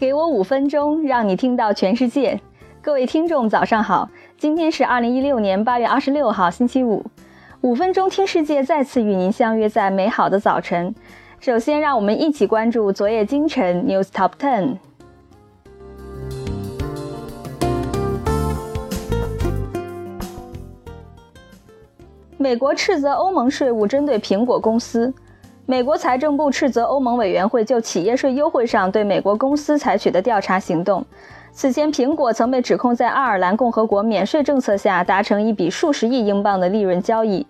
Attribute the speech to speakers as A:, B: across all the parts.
A: 给我五分钟，让你听到全世界。各位听众，早上好！今天是二零一六年八月二十六号，星期五。五分钟听世界再次与您相约在美好的早晨。首先，让我们一起关注昨夜今晨 News Top Ten。美国斥责欧盟税务针对苹果公司。美国财政部斥责欧盟委员会就企业税优惠上对美国公司采取的调查行动。此前，苹果曾被指控在爱尔兰共和国免税政策下达成一笔数十亿英镑的利润交易。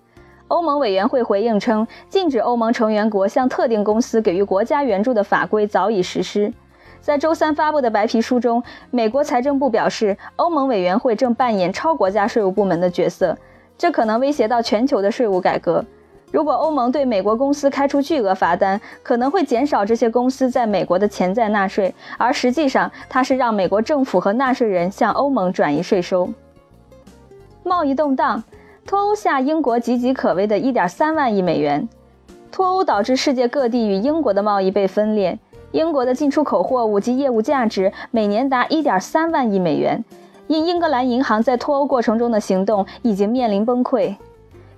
A: 欧盟委员会回应称，禁止欧盟成员国向特定公司给予国家援助的法规早已实施。在周三发布的白皮书中，美国财政部表示，欧盟委员会正扮演超国家税务部门的角色，这可能威胁到全球的税务改革。如果欧盟对美国公司开出巨额罚单，可能会减少这些公司在美国的潜在纳税，而实际上，它是让美国政府和纳税人向欧盟转移税收。贸易动荡，脱欧下英国岌岌可危的一点三万亿美元。脱欧导致世界各地与英国的贸易被分裂，英国的进出口货物及业务价值每年达一点三万亿美元。因英格兰银行在脱欧过程中的行动已经面临崩溃。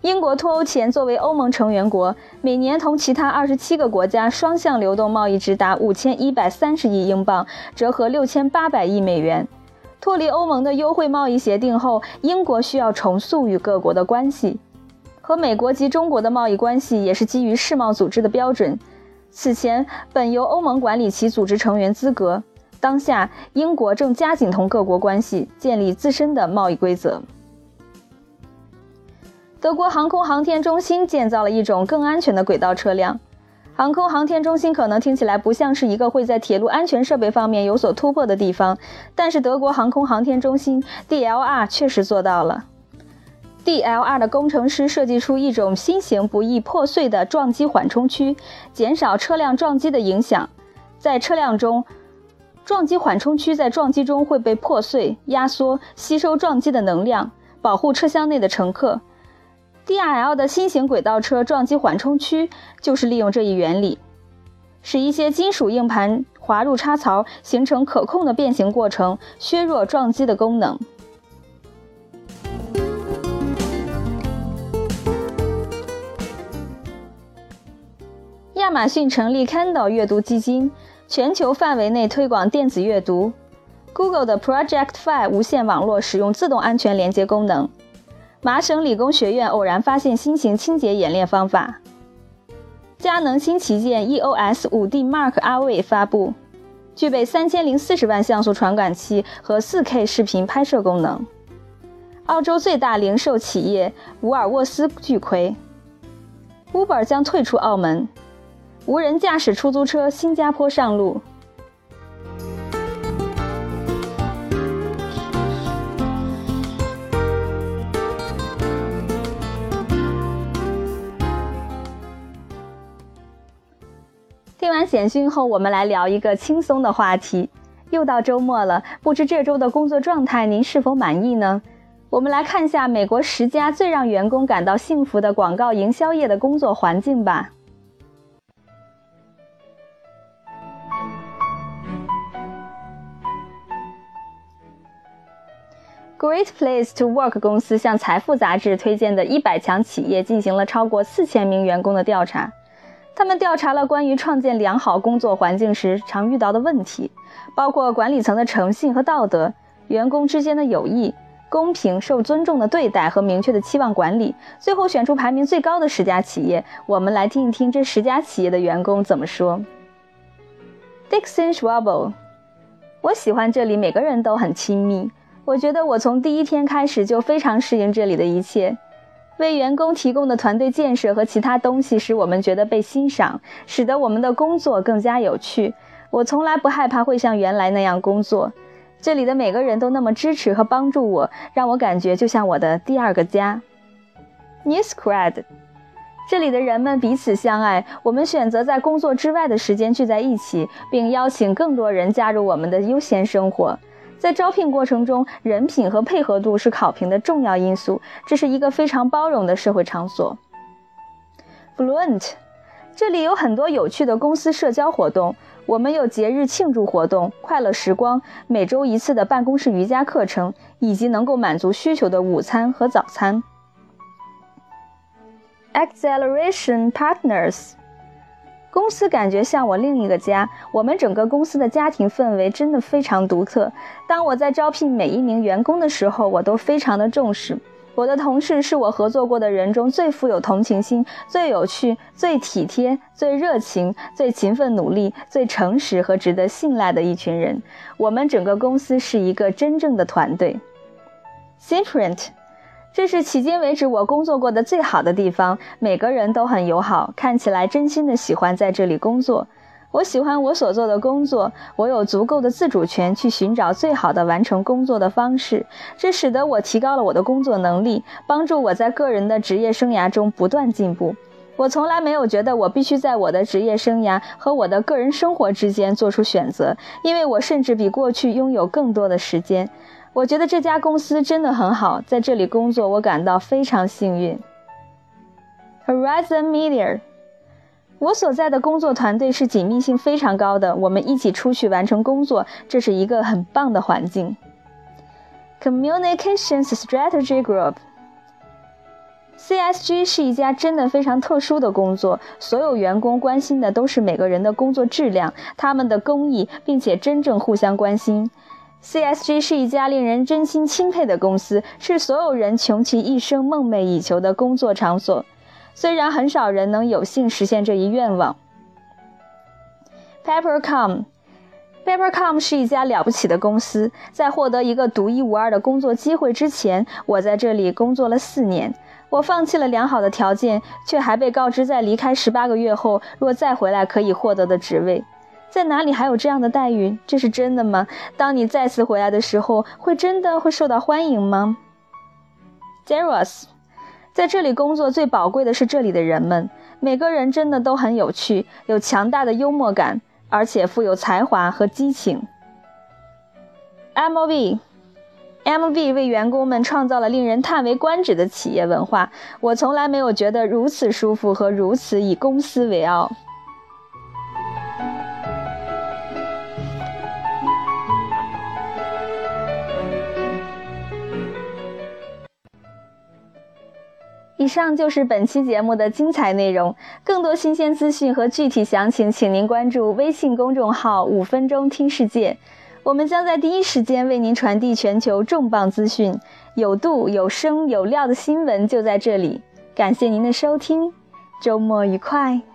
A: 英国脱欧前作为欧盟成员国，每年同其他二十七个国家双向流动贸易直达五千一百三十亿英镑，折合六千八百亿美元。脱离欧盟的优惠贸易协定后，英国需要重塑与各国的关系，和美国及中国的贸易关系也是基于世贸组织的标准。此前本由欧盟管理其组织成员资格，当下英国正加紧同各国关系，建立自身的贸易规则。德国航空航天中心建造了一种更安全的轨道车辆。航空航天中心可能听起来不像是一个会在铁路安全设备方面有所突破的地方，但是德国航空航天中心 DLR 确实做到了。DLR 的工程师设计出一种新型不易破碎的撞击缓冲区，减少车辆撞击的影响。在车辆中，撞击缓冲区在撞击中会被破碎、压缩，吸收撞击的能量，保护车厢内的乘客。DRL 的新型轨道车撞击缓冲区就是利用这一原理，使一些金属硬盘滑入插槽，形成可控的变形过程，削弱撞击的功能。亚马逊成立 Kindle 阅读基金，全球范围内推广电子阅读。Google 的 Project Fi 无线网络使用自动安全连接功能。麻省理工学院偶然发现新型清洁演练方法。佳能新旗舰 EOS 5D Mark RV 发布，具备三千零四十万像素传感器和 4K 视频拍摄功能。澳洲最大零售企业沃尔沃斯巨亏。Uber 将退出澳门。无人驾驶出租车新加坡上路。听完简讯后，我们来聊一个轻松的话题。又到周末了，不知这周的工作状态您是否满意呢？我们来看一下美国十家最让员工感到幸福的广告营销业的工作环境吧。Great Place to Work 公司向《财富》杂志推荐的一百强企业进行了超过四千名员工的调查。他们调查了关于创建良好工作环境时常遇到的问题，包括管理层的诚信和道德、员工之间的友谊、公平、受尊重的对待和明确的期望管理。最后选出排名最高的十家企业，我们来听一听这十家企业的员工怎么说。Dixon Schwab，我喜欢这里，每个人都很亲密。我觉得我从第一天开始就非常适应这里的一切。为员工提供的团队建设和其他东西使我们觉得被欣赏，使得我们的工作更加有趣。我从来不害怕会像原来那样工作。这里的每个人都那么支持和帮助我，让我感觉就像我的第二个家。Newscred，这里的人们彼此相爱。我们选择在工作之外的时间聚在一起，并邀请更多人加入我们的悠闲生活。在招聘过程中，人品和配合度是考评的重要因素。这是一个非常包容的社会场所。Fluent，这里有很多有趣的公司社交活动。我们有节日庆祝活动、快乐时光、每周一次的办公室瑜伽课程，以及能够满足需求的午餐和早餐。Acceleration Partners，公司感觉像我另一个家。我们整个公司的家庭氛围真的非常独特。当我在招聘每一名员工的时候，我都非常的重视。我的同事是我合作过的人中最富有同情心、最有趣、最体贴、最热情、最勤奋努力、最诚实和值得信赖的一群人。我们整个公司是一个真正的团队。Simprint，这是迄今为止我工作过的最好的地方，每个人都很友好，看起来真心的喜欢在这里工作。我喜欢我所做的工作，我有足够的自主权去寻找最好的完成工作的方式，这使得我提高了我的工作能力，帮助我在个人的职业生涯中不断进步。我从来没有觉得我必须在我的职业生涯和我的个人生活之间做出选择，因为我甚至比过去拥有更多的时间。我觉得这家公司真的很好，在这里工作我感到非常幸运。Horizon Media。我所在的工作团队是紧密性非常高的，我们一起出去完成工作，这是一个很棒的环境。Communications Strategy Group C S G 是一家真的非常特殊的工作，所有员工关心的都是每个人的工作质量、他们的工艺，并且真正互相关心。CSG 是一家令人真心钦佩的公司，是所有人穷其一生梦寐以求的工作场所。虽然很少人能有幸实现这一愿望。Peppercom Papercom 是一家了不起的公司。在获得一个独一无二的工作机会之前，我在这里工作了四年。我放弃了良好的条件，却还被告知在离开十八个月后，若再回来可以获得的职位。在哪里还有这样的待遇？这是真的吗？当你再次回来的时候，会真的会受到欢迎吗？Zeros。在这里工作最宝贵的是这里的人们，每个人真的都很有趣，有强大的幽默感，而且富有才华和激情。M V M V 为员工们创造了令人叹为观止的企业文化，我从来没有觉得如此舒服和如此以公司为傲。以上就是本期节目的精彩内容。更多新鲜资讯和具体详情，请您关注微信公众号“五分钟听世界”，我们将在第一时间为您传递全球重磅资讯，有度、有声、有料的新闻就在这里。感谢您的收听，周末愉快。